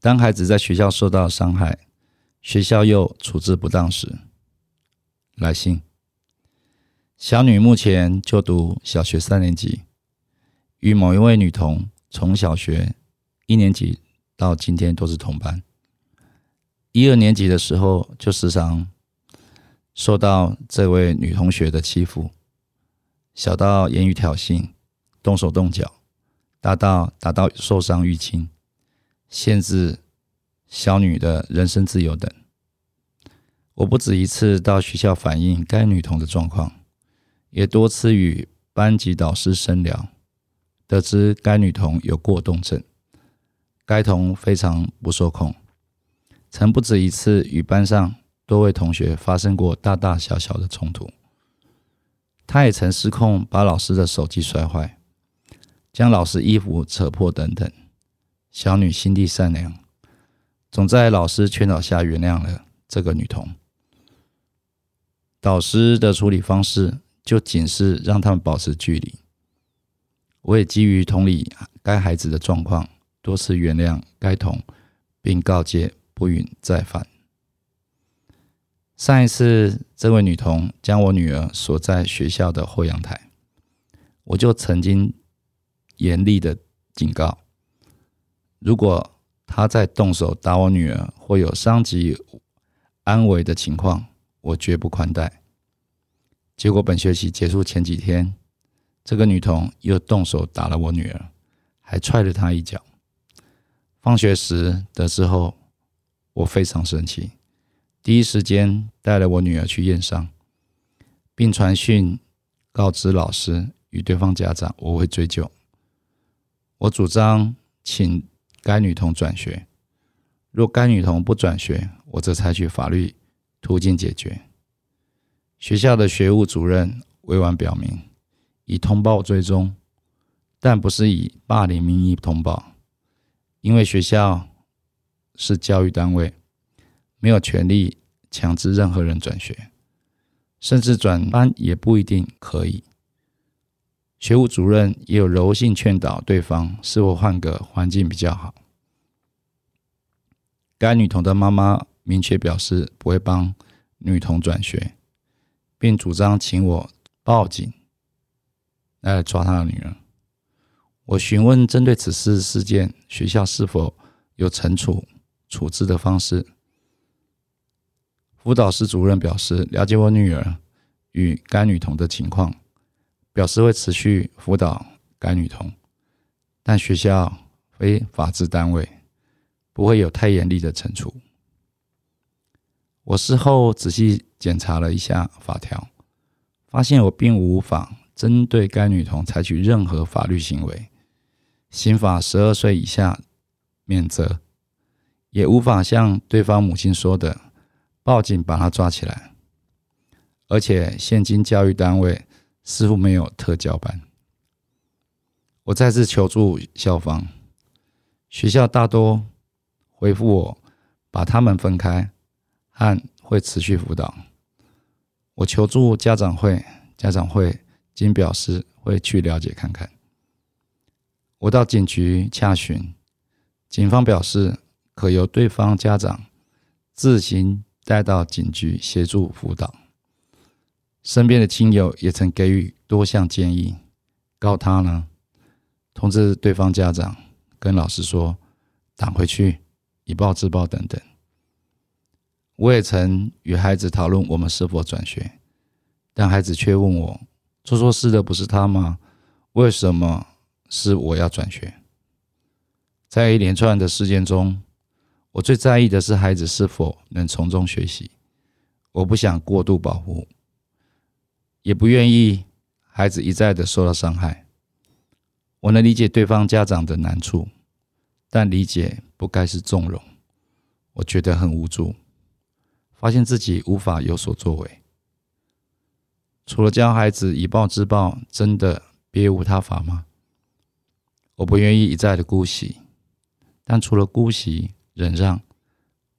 当孩子在学校受到伤害，学校又处置不当时，来信。小女目前就读小学三年级，与某一位女童从小学一年级到今天都是同班。一二年级的时候，就时常受到这位女同学的欺负，小到言语挑衅、动手动脚，大到打到受伤淤青、限制小女的人身自由等。我不止一次到学校反映该女童的状况。也多次与班级导师深聊，得知该女童有过动症，该童非常不受控，曾不止一次与班上多位同学发生过大大小小的冲突。她也曾失控，把老师的手机摔坏，将老师衣服扯破等等。小女心地善良，总在老师劝导下原谅了这个女童。导师的处理方式。就仅是让他们保持距离。我也基于同理该孩子的状况，多次原谅该童，并告诫不允再犯。上一次，这位女童将我女儿锁在学校的后阳台，我就曾经严厉的警告：如果他再动手打我女儿，或有伤及安危的情况，我绝不宽待。结果本学期结束前几天，这个女童又动手打了我女儿，还踹了她一脚。放学时得知后，我非常生气，第一时间带了我女儿去验伤，并传讯告知老师与对方家长，我会追究。我主张请该女童转学，若该女童不转学，我则采取法律途径解决。学校的学务主任委婉表明，以通报追踪，但不是以霸凌名义通报，因为学校是教育单位，没有权利强制任何人转学，甚至转班也不一定可以。学务主任也有柔性劝导对方是否换个环境比较好。该女童的妈妈明确表示不会帮女童转学。并主张请我报警来抓他的女儿。我询问针对此事事件，学校是否有惩处处置的方式？辅导室主任表示了解我女儿与该女童的情况，表示会持续辅导该女童，但学校非法制单位，不会有太严厉的惩处。我事后仔细检查了一下法条，发现我并无法针对该女童采取任何法律行为。刑法十二岁以下免责，也无法像对方母亲说的报警把她抓起来。而且现今教育单位似乎没有特教班。我再次求助校方，学校大多回复我把他们分开。案会持续辅导。我求助家长会，家长会仅表示会去了解看看。我到警局洽询，警方表示可由对方家长自行带到警局协助辅导。身边的亲友也曾给予多项建议，告他呢，通知对方家长，跟老师说挡回去，以暴制暴等等。我也曾与孩子讨论我们是否转学，但孩子却问我：“做错事的不是他吗？为什么是我要转学？”在一连串的事件中，我最在意的是孩子是否能从中学习。我不想过度保护，也不愿意孩子一再的受到伤害。我能理解对方家长的难处，但理解不该是纵容。我觉得很无助，发现自己无法有所作为。除了教孩子以暴制暴，真的别无他法吗？我不愿意一再的姑息，但除了姑息、忍让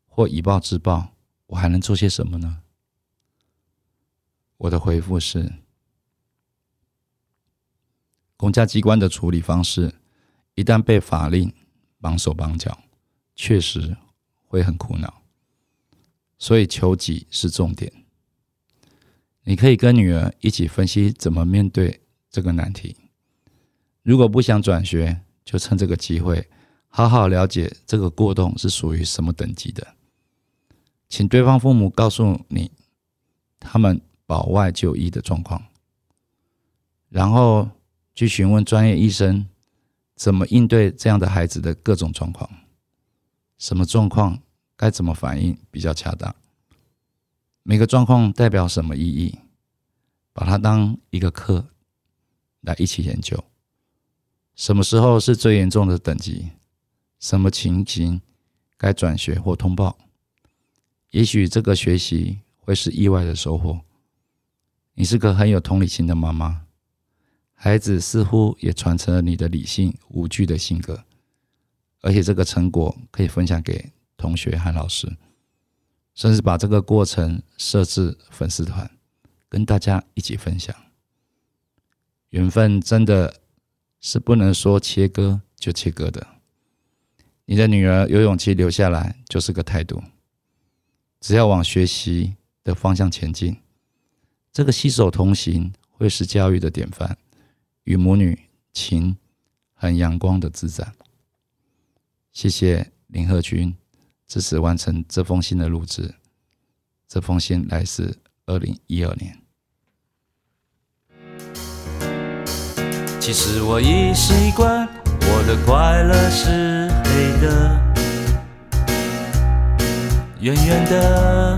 或以暴制暴，我还能做些什么呢？我的回复是：公家机关的处理方式，一旦被法令绑手绑脚，确实会很苦恼。所以求己是重点。你可以跟女儿一起分析怎么面对这个难题。如果不想转学，就趁这个机会好好了解这个过动是属于什么等级的，请对方父母告诉你他们保外就医的状况，然后去询问专业医生怎么应对这样的孩子的各种状况，什么状况该怎么反应比较恰当，每个状况代表什么意义，把它当一个课来一起研究。什么时候是最严重的等级？什么情形该转学或通报？也许这个学习会是意外的收获。你是个很有同理心的妈妈，孩子似乎也传承了你的理性无惧的性格，而且这个成果可以分享给同学和老师，甚至把这个过程设置粉丝团，跟大家一起分享。缘分真的。是不能说切割就切割的。你的女儿有勇气留下来，就是个态度。只要往学习的方向前进，这个携手同行会是教育的典范，与母女情很阳光的自在。谢谢林鹤君支持完成这封信的录制。这封信来自二零一二年。其实我已习惯，我的快乐是黑的，圆圆的，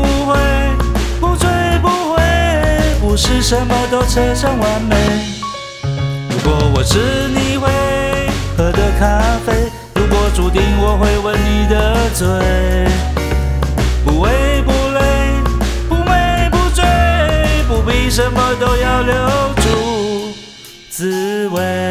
不什么都扯上完美。如果我是你会喝的咖啡，如果注定我会吻你的嘴，不为不累，不美不醉，不必什么都要留住。滋味。